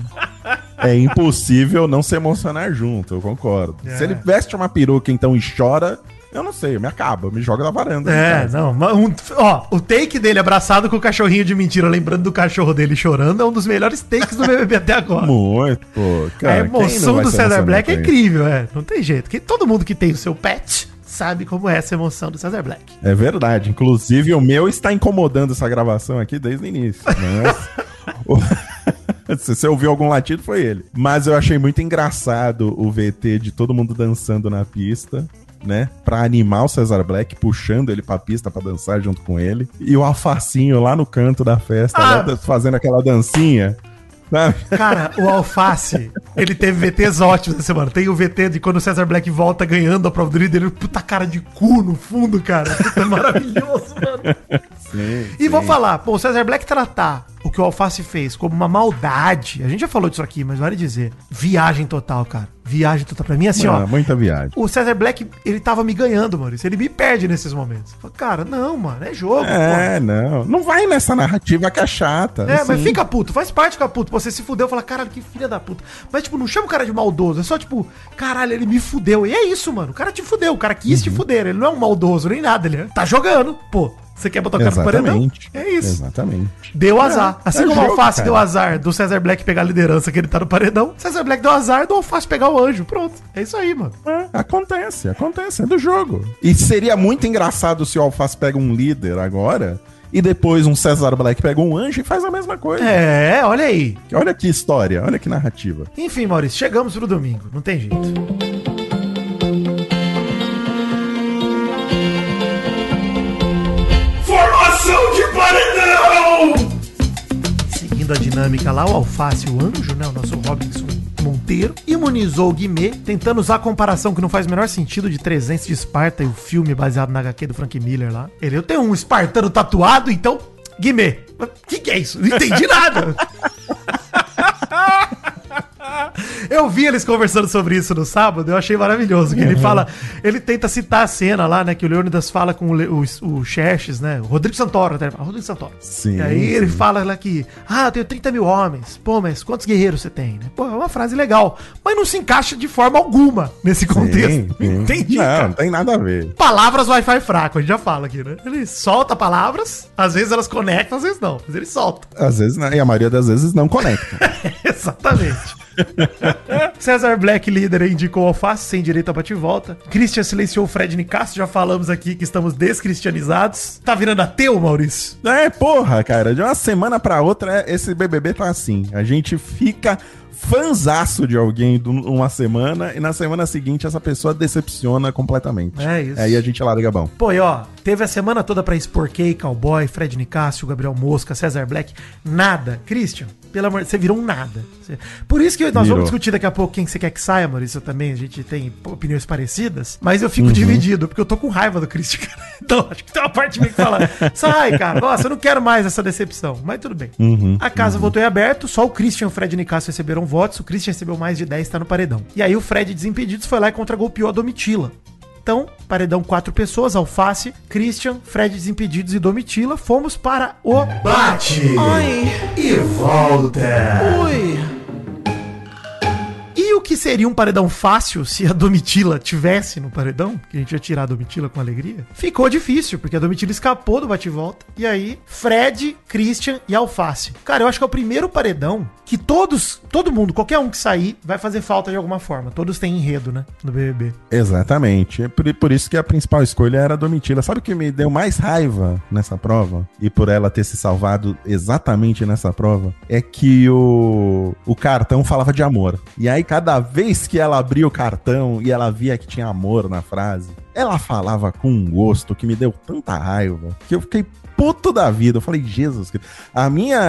É impossível não se emocionar junto, eu concordo. É. Se ele veste uma peruca então e chora, eu não sei, me acaba, me joga da varanda. É, casa. não. mas Um, ó, o take dele abraçado com o cachorrinho de mentira, lembrando do cachorro dele chorando, é um dos melhores takes do BBB até agora. Muito, pô. a Cara, não emoção do emocionar Black é incrível, é. Não tem jeito. Que todo mundo que tem o seu pet sabe como é essa emoção do César Black. É verdade. Inclusive, o meu está incomodando essa gravação aqui desde o início. Mas... o- Se você ouviu algum latido, foi ele. Mas eu achei muito engraçado o VT de todo mundo dançando na pista. Né? Pra animar o Cesar Black, puxando ele pra pista pra dançar junto com ele. E o Alfacinho lá no canto da festa, Ah. lá, fazendo aquela dancinha. Sabe? Cara, o Alface, ele teve VTs ótimos essa semana. Tem o VT de quando o César Black volta ganhando a prova do líder, ele, puta cara de cu no fundo, cara. Puta, é maravilhoso, mano. Sim, E vou falar, pô, o César Black tratar o que o Alface fez como uma maldade, a gente já falou disso aqui, mas vale dizer, viagem total, cara. Viagem total. Pra mim, assim, ó, Ah, muita viagem. o César Black, ele tava me ganhando, Maurício. Ele me perde nesses momentos. Fala, Cara, não, mano, é jogo, É, não. Não vai nessa narrativa que é chata. é, mas assim. fica puto, faz parte ficar puto. Você se fudeu, fala, caralho, que filha da puta. Mas, tipo, não chama o cara de maldoso, é só, tipo, caralho, ele me fudeu. E é isso, mano. O cara te fudeu, o cara quis te Uhum. fuder. Ele não é um maldoso nem nada, ele é- tá jogando. Pô, Você quer botar o cara no paredão? Exatamente. É isso. Exatamente. Deu azar. É, assim é como o Alface cara. deu azar do César Black pegar a liderança que ele tá no paredão, César Black deu azar do Alface pegar o anjo. Pronto. É isso aí, mano. É, acontece, acontece, é do jogo. E seria muito engraçado se o Alface pega um líder agora e depois um César Black pega um anjo e faz a mesma coisa. É, olha aí. Olha que história, olha que narrativa. Enfim, Maurício, chegamos pro domingo. Não tem jeito. Seguindo a dinâmica lá, o Alface, o anjo, né? O nosso Robinson Monteiro, imunizou o Guimê, tentando usar a comparação que não faz o menor sentido de 300 de Esparta e o filme baseado na HQ do Frank Miller lá. Ele, eu tenho um espartano tatuado, então, Guimê. O que, que é isso? Não entendi nada. Eu vi eles conversando sobre isso no sábado, eu achei maravilhoso. Que ele fala, ele tenta citar a cena lá, né? Que o Leônidas fala com o, Le- o, o Xerxes, né? O Rodrigo Santoro, até ele fala, Rodrigo Santoro. Sim, E aí ele sim. fala lá que, ah, eu tenho 30 mil homens. Pô, mas quantos guerreiros você tem, né? Pô, é uma frase legal. Mas não se encaixa de forma alguma nesse contexto. Sim, sim. Entendi, Não, cara. não tem nada a ver. Palavras Wi-Fi fraco, a gente já fala aqui, né? Ele solta palavras, às vezes elas conectam, às vezes não, mas ele solta. Às vezes, né, e a maioria das vezes não conecta. Exatamente. César Black, líder, indicou alface sem direito a bate-volta. Christian silenciou o Fred Nicasso, já falamos aqui que estamos descristianizados. Tá virando ateu, Maurício? É, porra, cara, de uma semana pra outra, é- esse BBB tá assim. A gente fica fanzaço de alguém uma semana e na semana seguinte essa pessoa decepciona completamente. É isso. Aí a gente larga bom. Pô, e ó, teve a semana toda pra expor Cowboy, Fred Nicásio, Gabriel Mosca, César Black. Nada. Christian, pelo amor de você virou um nada. Por isso que nós Virou. vamos discutir daqui a pouco quem você quer que saia, Maurício. também, a gente tem opiniões parecidas. Mas eu fico Uhum. dividido, porque eu tô com raiva do Christian, cara. Então, acho que tem uma parte mim que fala, sai, cara, nossa, eu não quero mais essa decepção. Mas tudo bem. Uhum. A casa votou em aberto, só o Christian e o Fred Nicásio receberam votos. O Christian recebeu mais de 10, tá no paredão. E aí o Fred Desimpedidos foi lá e contra-golpeou a Domitila. Então, paredão quatro pessoas, Alface, Christian, Fred Desimpedidos e Domitila. Fomos para o... Bate e volta. O que seria um paredão fácil se a Domitila tivesse no paredão? Que a gente ia tirar a Domitila com alegria. Ficou difícil, porque a Domitila escapou do bate-volta. E aí, Fred, Christian e Alface. Cara, eu acho que é o primeiro paredão que todos, todo mundo, qualquer um que sair, vai fazer falta de alguma forma. Todos têm enredo, né? No BBB. Exatamente. É por, por isso que a principal escolha era a Domitila. Sabe o que me deu mais raiva nessa prova? E por ela ter se salvado exatamente nessa prova? É que o, o cartão falava de amor. E aí, cada vez que ela abria o cartão e ela via que tinha amor na frase, ela falava com um gosto que me deu tanta raiva que eu fiquei puto da vida. Eu falei, Jesus, a minha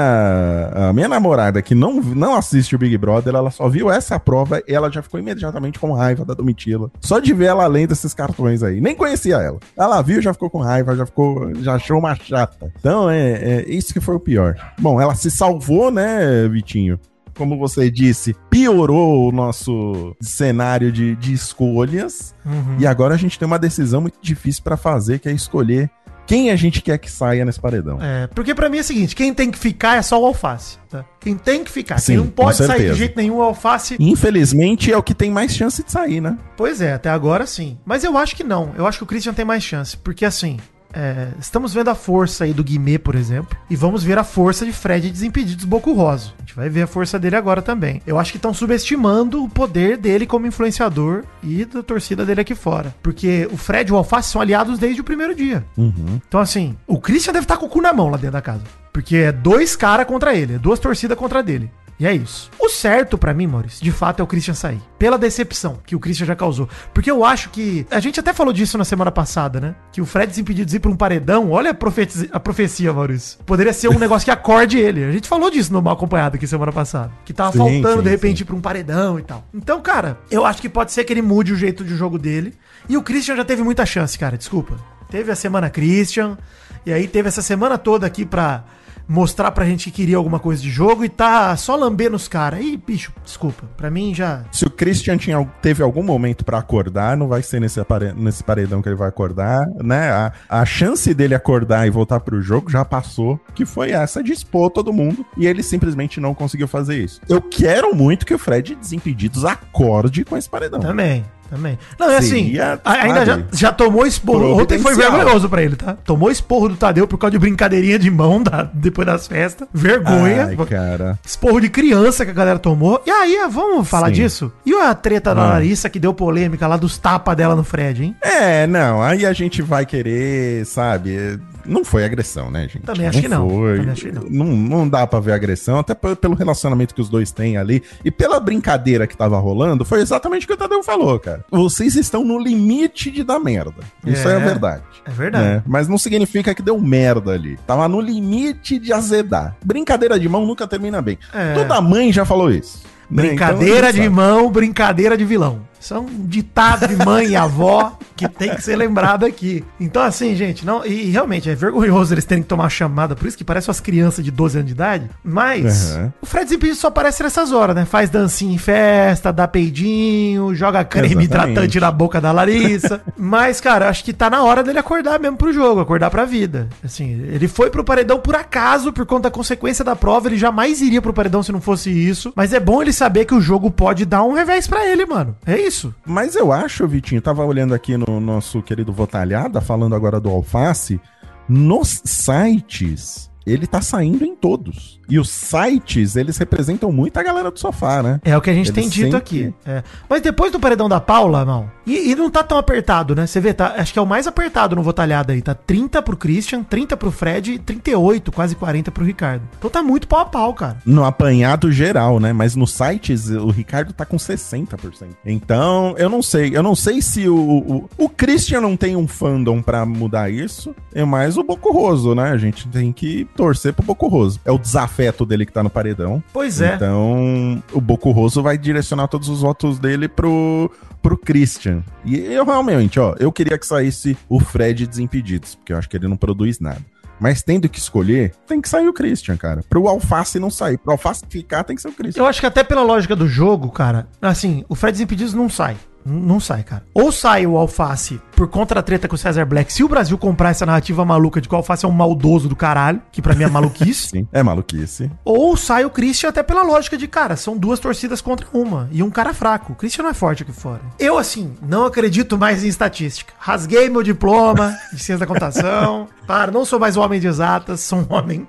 a minha namorada que não, não assiste o Big Brother, ela só viu essa prova e ela já ficou imediatamente com raiva da Domitila. Só de ver ela lendo esses cartões aí. Nem conhecia ela. Ela viu, já ficou com raiva, já ficou, já achou uma chata. Então é, é isso que foi o pior. Bom, ela se salvou, né, Vitinho? Como você disse, piorou o nosso cenário de, de escolhas. E agora a gente tem uma decisão muito difícil pra fazer, que é escolher quem a gente quer que saia nesse paredão. É, porque pra mim é o seguinte, quem tem que ficar é só o Alface, tá? Quem tem que ficar, Sim, quem não pode sair de jeito nenhum, o Alface Infelizmente é o que tem mais chance de sair, né? Pois é, até agora sim. Mas eu acho que não. Eu acho que o Christian tem mais chance. Porque assim, é, estamos vendo a força aí do Guimê, por exemplo. E vamos ver a força de Fred Desimpedidos Boco Roso. A gente vai ver a força dele agora também. Eu acho que estão subestimando o poder dele como influenciador e da torcida dele aqui fora. Porque o Fred e o Alface são aliados desde o primeiro dia. Uhum. Então, assim, o Christian deve estar com o cu na mão lá dentro da casa. Porque é dois caras contra ele, é duas torcidas contra dele. E é isso. O certo pra mim, Maurício, de fato é o Christian sair. Pela decepção que o Christian já causou. Porque eu acho que. A gente até falou disso na semana passada, né? Que o Fred desimpedido de ir pra um paredão. Olha a, profecia, a profecia, Maurício. Poderia ser um negócio que acorde ele. A gente falou disso no Mal Acompanhado aqui semana passada. Que tava Sim, faltando, sim, de repente, sim. ir pra um paredão e tal. Então, cara, eu acho que pode ser que ele mude o jeito de jogo dele. E o Christian já teve muita chance, cara. Desculpa. Teve a semana Christian. E aí teve essa semana toda aqui pra mostrar pra gente que queria alguma coisa de jogo e tá só lambendo os caras. Ih, bicho, desculpa. Pra mim já. Se o Christian tinha, teve algum momento pra acordar, não vai ser nesse, nesse paredão que ele vai acordar, né? A, a chance dele acordar e voltar pro jogo já passou, que foi essa de expor todo mundo, e ele simplesmente não conseguiu fazer isso. Eu quero muito que o Fred Desimpedidos acorde com esse paredão. Também. Também. Não, é assim, Seria, ainda já, já tomou esporro. Ontem foi vergonhoso pra ele, tá? Tomou esporro do Tadeu por causa de brincadeirinha de mão da- depois das festas. Vergonha. Ai, cara. Esporro de criança que a galera tomou. E aí, vamos falar Sim. disso? E a treta da Ah. Larissa que deu polêmica lá dos tapas dela no Fred, hein? É, não, aí a gente vai querer, sabe? Não foi agressão, né, gente? Também acho que não. Foi. Também acho que não. não. Não dá pra ver agressão, até pe- pelo relacionamento que os dois têm ali. E pela brincadeira que tava rolando, foi exatamente o que o Tadeu falou, cara. Vocês estão no limite de dar merda. Isso é, É, a verdade. É verdade. né? Mas não significa que deu merda ali. Tava no limite de azedar. Brincadeira de mão nunca termina bem. É. Toda mãe já falou isso. né? Brincadeira Então, de mão, brincadeira de vilão. São ditados de mãe e avó que tem que ser lembrado aqui. Então, assim, gente, não. E realmente é vergonhoso eles terem que tomar chamada, por isso que parece umas crianças de 12 anos de idade. Mas Uhum. o Fred Zimpido só aparece nessas horas, né? Faz dancinha em festa, dá peidinho, joga creme Exatamente. hidratante na boca da Larissa. Mas, cara, acho que tá na hora dele acordar mesmo pro jogo, acordar pra vida. Assim, ele foi pro paredão por acaso, por conta da consequência da prova, ele jamais iria pro paredão se não fosse isso. Mas é bom ele saber que o jogo pode dar um revés pra ele, mano. É isso. Mas eu acho, Vitinho, tava olhando aqui no nosso querido Votalhada, falando agora do Alface, nos sites, ele tá saindo em todos. E os sites, eles representam muito a galera do sofá, né? É o que a gente Ele tem dito sempre- aqui. É. Mas depois do paredão da Paula, não. E, e não tá tão apertado, né? Você vê, tá, acho que é o mais apertado no Votalhada aí. Tá 30 pro Christian, 30 pro Fred e 38, quase 40 pro Ricardo. Então tá muito pau a pau, cara. No apanhado geral, né? Mas nos sites, o Ricardo tá com 60%. Então, eu não sei. Eu não sei se o, o, o Christian não tem um fandom pra mudar isso. É mais o Bocurroso, né? A gente tem que torcer pro Bocurroso. É o desafeto dele que tá no paredão. Pois é. Então, o Bocurroso vai direcionar todos os votos dele pro, pro Christian. E eu realmente, ó, eu queria que saísse o Fred Desimpedidos, porque eu acho que ele não produz nada. Mas tendo que escolher, tem que sair o Christian, cara. Pro Alface não sair. Pro Alface ficar, tem que ser o Christian. Eu acho que até pela lógica do jogo, cara, assim, o Fred Desimpedidos não sai. Não sai, cara. Ou sai o Alface por conta da treta com o Cesar Black. Se o Brasil comprar essa narrativa maluca de que o Alface é um maldoso do caralho, que pra mim é maluquice. Sim, é maluquice. Ou sai o Christian até pela lógica de, cara, são duas torcidas contra uma. E um cara fraco. O Christian não é forte aqui fora. Eu, assim, não acredito mais em estatística. Rasguei meu diploma de ciência da computação. Para, não sou mais um homem de exatas, sou um homem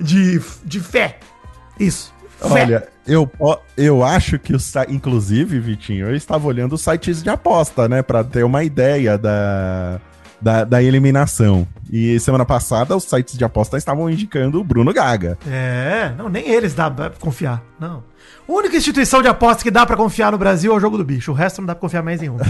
de, de fé. Isso. Fé. Olha, eu, eu acho que o site, inclusive, Vitinho, eu estava olhando os sites de aposta, né, Pra ter uma ideia da, da, da eliminação. E semana passada os sites de aposta estavam indicando o Bruno Gaga. É, não, nem eles dá pra confiar. Não. A única instituição de aposta que dá pra confiar no Brasil é o jogo do bicho. O resto não dá pra confiar mais em nenhum.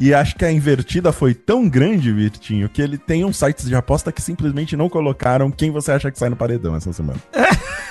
E acho que a invertida foi tão grande, Vitinho, que ele tem uns sites de aposta que simplesmente não colocaram quem você acha que sai no paredão essa semana.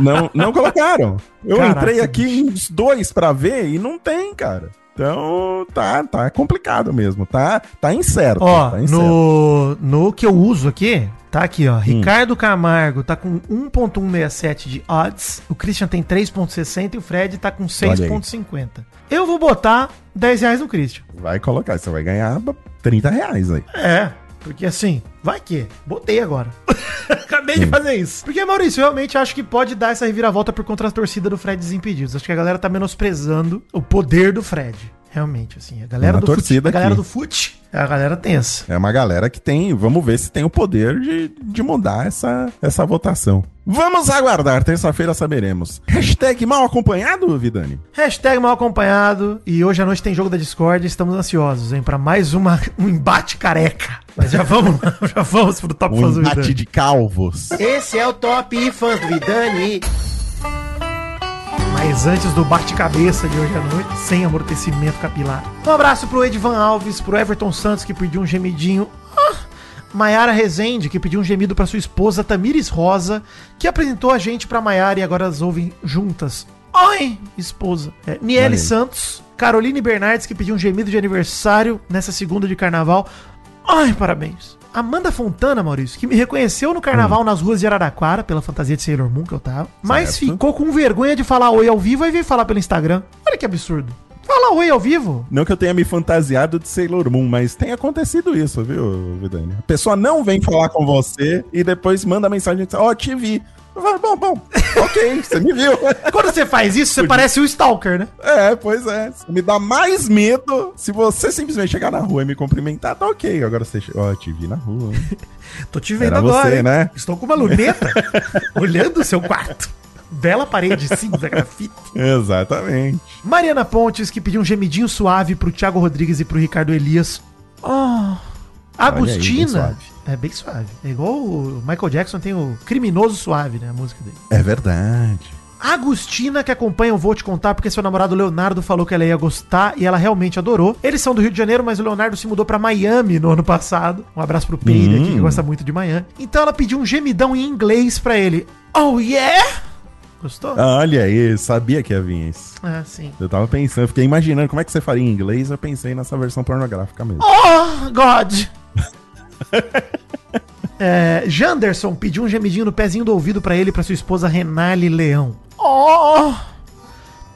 não, não colocaram. Eu Caraca, entrei aqui em uns dois pra ver e não tem, cara. Então, tá, tá complicado mesmo. Tá, tá incerto. Ó, tá incerto. no, no que eu uso aqui, tá aqui, Hum. ó. Ricardo Camargo tá com 1.167 de odds, o Christian tem 3.60 e o Fred tá com 6.50. Eu vou botar 10 reais no Christian. Vai colocar, você vai ganhar 30 reais aí. É, porque assim, vai que. Botei agora. Acabei de fazer isso. Porque, Maurício, eu realmente acho que pode dar essa reviravolta por contra a torcida do Fred Desimpedidos. Acho que a galera tá menosprezando o poder do Fred. Realmente, assim. A galera Uma do fute, torcida a galera do fute, a galera tensa. É uma galera que tem, vamos ver se tem o poder de, de mudar essa, essa votação. Vamos aguardar, terça-feira saberemos. Hashtag mal acompanhado, Vidani? Hashtag mal acompanhado. E hoje à noite tem jogo da Discord. Estamos ansiosos, hein? Pra mais uma, um embate careca. Mas já vamos, já vamos pro Top Um Fãs do embate Vidani. de calvos. Esse é o Top Fãs do Vidani. Mas antes do bate-cabeça de hoje à noite, sem amortecimento capilar. Um abraço pro Edvan Alves, pro Everton Santos, que pediu um gemidinho. Ah! Maiara Rezende, que pediu um gemido pra sua esposa Tamires Rosa, que apresentou a gente pra Maiara e agora elas ouvem juntas. Oi, esposa. É, aí. Santos, Caroline Bernardes, que pediu um gemido de aniversário nessa segunda de carnaval. Ai, parabéns. Amanda Fontana, Maurício, que me reconheceu no carnaval nas ruas de Araraquara, pela fantasia de Sailor Moon que eu tava, mas Certo. ficou com vergonha de falar oi ao vivo e veio falar pelo Instagram. Olha que absurdo. Fala oi ao vivo. Não que eu tenha me fantasiado de Sailor Moon, mas tem acontecido isso, viu, Vidani? A pessoa não vem falar com você e depois manda mensagem e diz, ó, te vi. Bom, bom, ok, você me viu. Quando você faz isso, você parece o Stalker, né? É, pois é. Me dá mais medo se você simplesmente chegar na rua e me cumprimentar, tá ok. Agora você. Ó, oh, te vi na rua. Tô te vendo Era agora. Você, né? Estou com uma luneta olhando o seu quarto. Bela parede cinza grafite. Exatamente. Mariana Pontes, que pediu um gemidinho suave pro Thiago Rodrigues e pro Ricardo Elias. Oh. Agostina. Aí, é bem suave. É igual o Michael Jackson tem o Criminoso Suave, né? A música dele. É verdade. Agostina, que acompanha o Vou Te Contar, porque seu namorado Leonardo falou que ela ia gostar e ela realmente adorou. Eles são do Rio de Janeiro, mas o Leonardo se mudou para Miami no ano passado. Um abraço pro Peide hum. aqui, que gosta muito de Miami. Então ela pediu um gemidão em inglês para ele. Oh, yeah! Gostou? Olha aí, sabia que ia vir isso. Ah, sim. Eu tava pensando, eu fiquei imaginando como é que você faria em inglês, eu pensei nessa versão pornográfica mesmo. Oh, God! é, Janderson pediu um gemidinho no pezinho do ouvido para ele e pra sua esposa Renale Leão. Oh!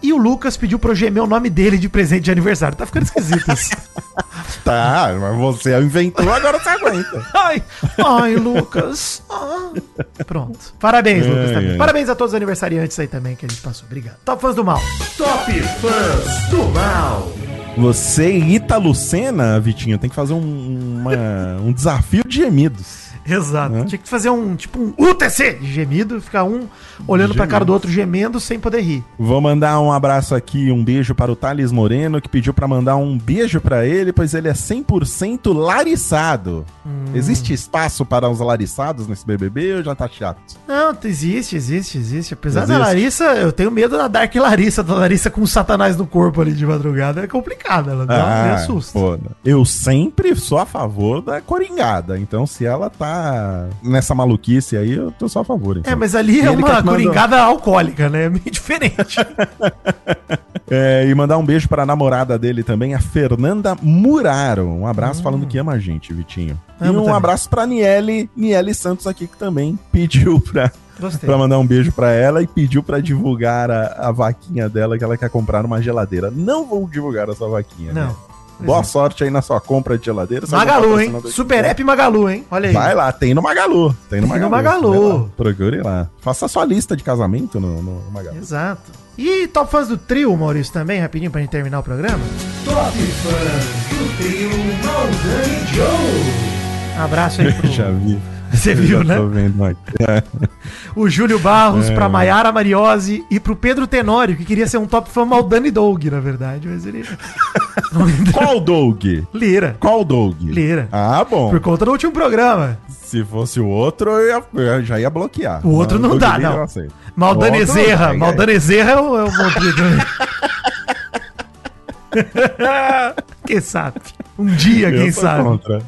E o Lucas pediu pra eu gemer o nome dele de presente de aniversário. Tá ficando esquisito isso. tá, mas você inventou, agora você aguenta. ai, ai, Lucas. Ah. Pronto. Parabéns, Lucas, também. Parabéns a todos os aniversariantes aí também que a gente passou. Obrigado. Top Fãs do Mal. Top Fãs do Mal. Você e Ita Lucena, Vitinho, tem que fazer um, uma, um desafio de gemidos. Exato. Tinha que fazer um, tipo, um UTC de gemido, ficar um olhando pra cara do outro gemendo sem poder rir. Vou mandar um abraço aqui, um beijo para o Thales Moreno, que pediu para mandar um beijo para ele, pois ele é 100% lariçado. Hum. Existe espaço para os lariçados nesse BBB ou já tá chato? Não, existe, existe, existe. Apesar existe. da Larissa, eu tenho medo da Dark Larissa, da Larissa com o satanás no corpo ali de madrugada. É complicada, ela dá, ah, me assusta. Pô, eu sempre sou a favor da coringada, então se ela tá nessa maluquice aí, eu tô só a favor. Então. É, mas ali e é uma coringada mandou... alcoólica, né? É meio diferente. é, e mandar um beijo para a namorada dele também, a Fernanda Muraro. Um abraço hum. falando que ama a gente, Vitinho. Amo e um também. abraço pra Niele, Niele Santos aqui, que também pediu pra Gostei. pra mandar um beijo pra ela e pediu pra divulgar a, a, vaquinha dela que ela quer comprar uma geladeira. Não vou divulgar essa vaquinha. Não. Né? Boa sorte aí na sua compra de geladeira. Magalu, hein? Super App Magalu, hein? Olha aí. Vai lá, tem no Magalu. Tem no Magalu. Tem no Magalu. Procure lá. Faça a sua lista de casamento no, no Magalu. Exato. E top fãs do trio, Maurício, também, rapidinho pra gente terminar o programa? Top fãs do trio Maldani Joe. Abraço aí pro... Já vi. Você viu, né? Tô vendo aqui. o Júlio Barros, é. pra Maiara Mariose e pro Pedro Tenório, que queria ser um top fã Maldani Doug, na verdade, mas ele. Qual Doug? Lira. Qual Doug? Lira. Ah, bom. Por conta do último programa. Se fosse o outro, eu, ia, eu já ia bloquear. O outro não, não dá, não. Maldani Ezerra. Maldani Ezerra é o, é o quem sabe? Um dia, eu quem sabe? Contra.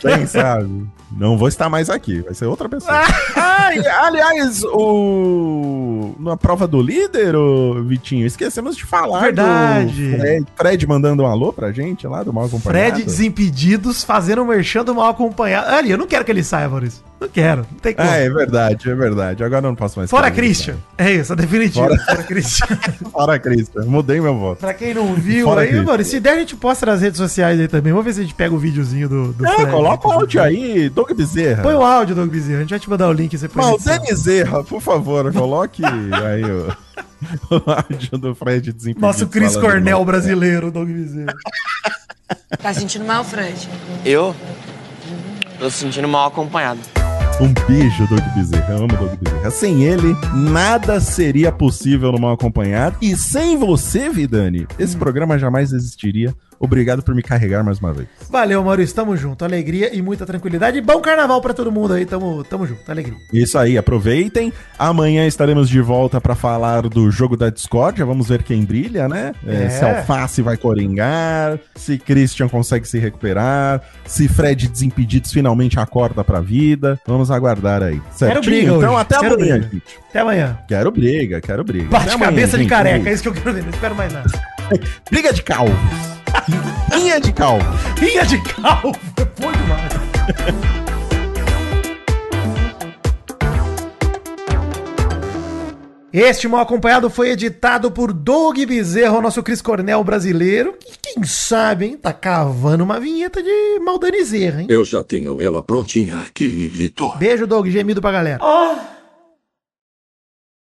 Quem sabe? Não vou estar mais aqui, vai ser outra pessoa. ah, aliás, o... na prova do líder, o Vitinho, esquecemos de falar Verdade. Fred, Fred, mandando um alô pra gente lá do Mal Acompanhado. Fred Desimpedidos fazendo um merchan do Mal Acompanhado. Ali, eu não quero que ele saia, Maurício. Não quero, não tem como. É, é verdade, é verdade. Agora eu não posso mais. Fora Christian. É isso, é definitivo. Fora, Fora Christian. Fora Christian. Mudei meu voto. Pra quem não viu, Fora aí, mano, se der a gente posta nas redes sociais aí também. Vamos ver se a gente pega o videozinho do, do É, Fred, coloca o áudio aí, Doug Bezerra. Põe o áudio, Doug Bezerra. A gente vai te mandar o link. Você Não, Zé Bezerra, por favor, coloque aí o, o áudio do Fred desimpedido. Nosso Cris Cornel brasileiro, Doug Bezerra. Tá sentindo mal, Fred? Eu? Tô sentindo mal acompanhado. Um beijo, Doug Bezerra. Eu amo Doug Bezerra. Sem ele, nada seria possível no Mal Acompanhado. E sem você, Vidani, esse hum. programa jamais existiria. Obrigado por me carregar mais uma vez. Valeu, Maurício. Tamo junto. Alegria e muita tranquilidade. E bom carnaval para todo mundo aí. Tamo, tamo junto. Alegria. Isso aí. Aproveitem. Amanhã estaremos de volta para falar do jogo da Discord. Vamos ver quem brilha, né? É. É, se Alface vai coringar, se Christian consegue se recuperar, se Fred Desimpedidos finalmente acorda pra vida. Vamos aguardar aí. Certinho? Quero briga Então hoje. até quero amanhã, briga. gente. Até amanhã. Quero briga, quero briga. Bate amanhã, cabeça gente. de careca. É isso que eu quero ver. Não espero mais nada. briga de calvos. Rinha de calvo. Rinha de calvo. Foi demais. Este mal acompanhado foi editado por Doug Bezerra, o nosso Cris Cornel brasileiro. Que quem sabe, hein, tá cavando uma vinheta de Maldanizeira, hein? Eu já tenho ela prontinha aqui, Vitor. Beijo, Doug, gemido pra galera. Oh.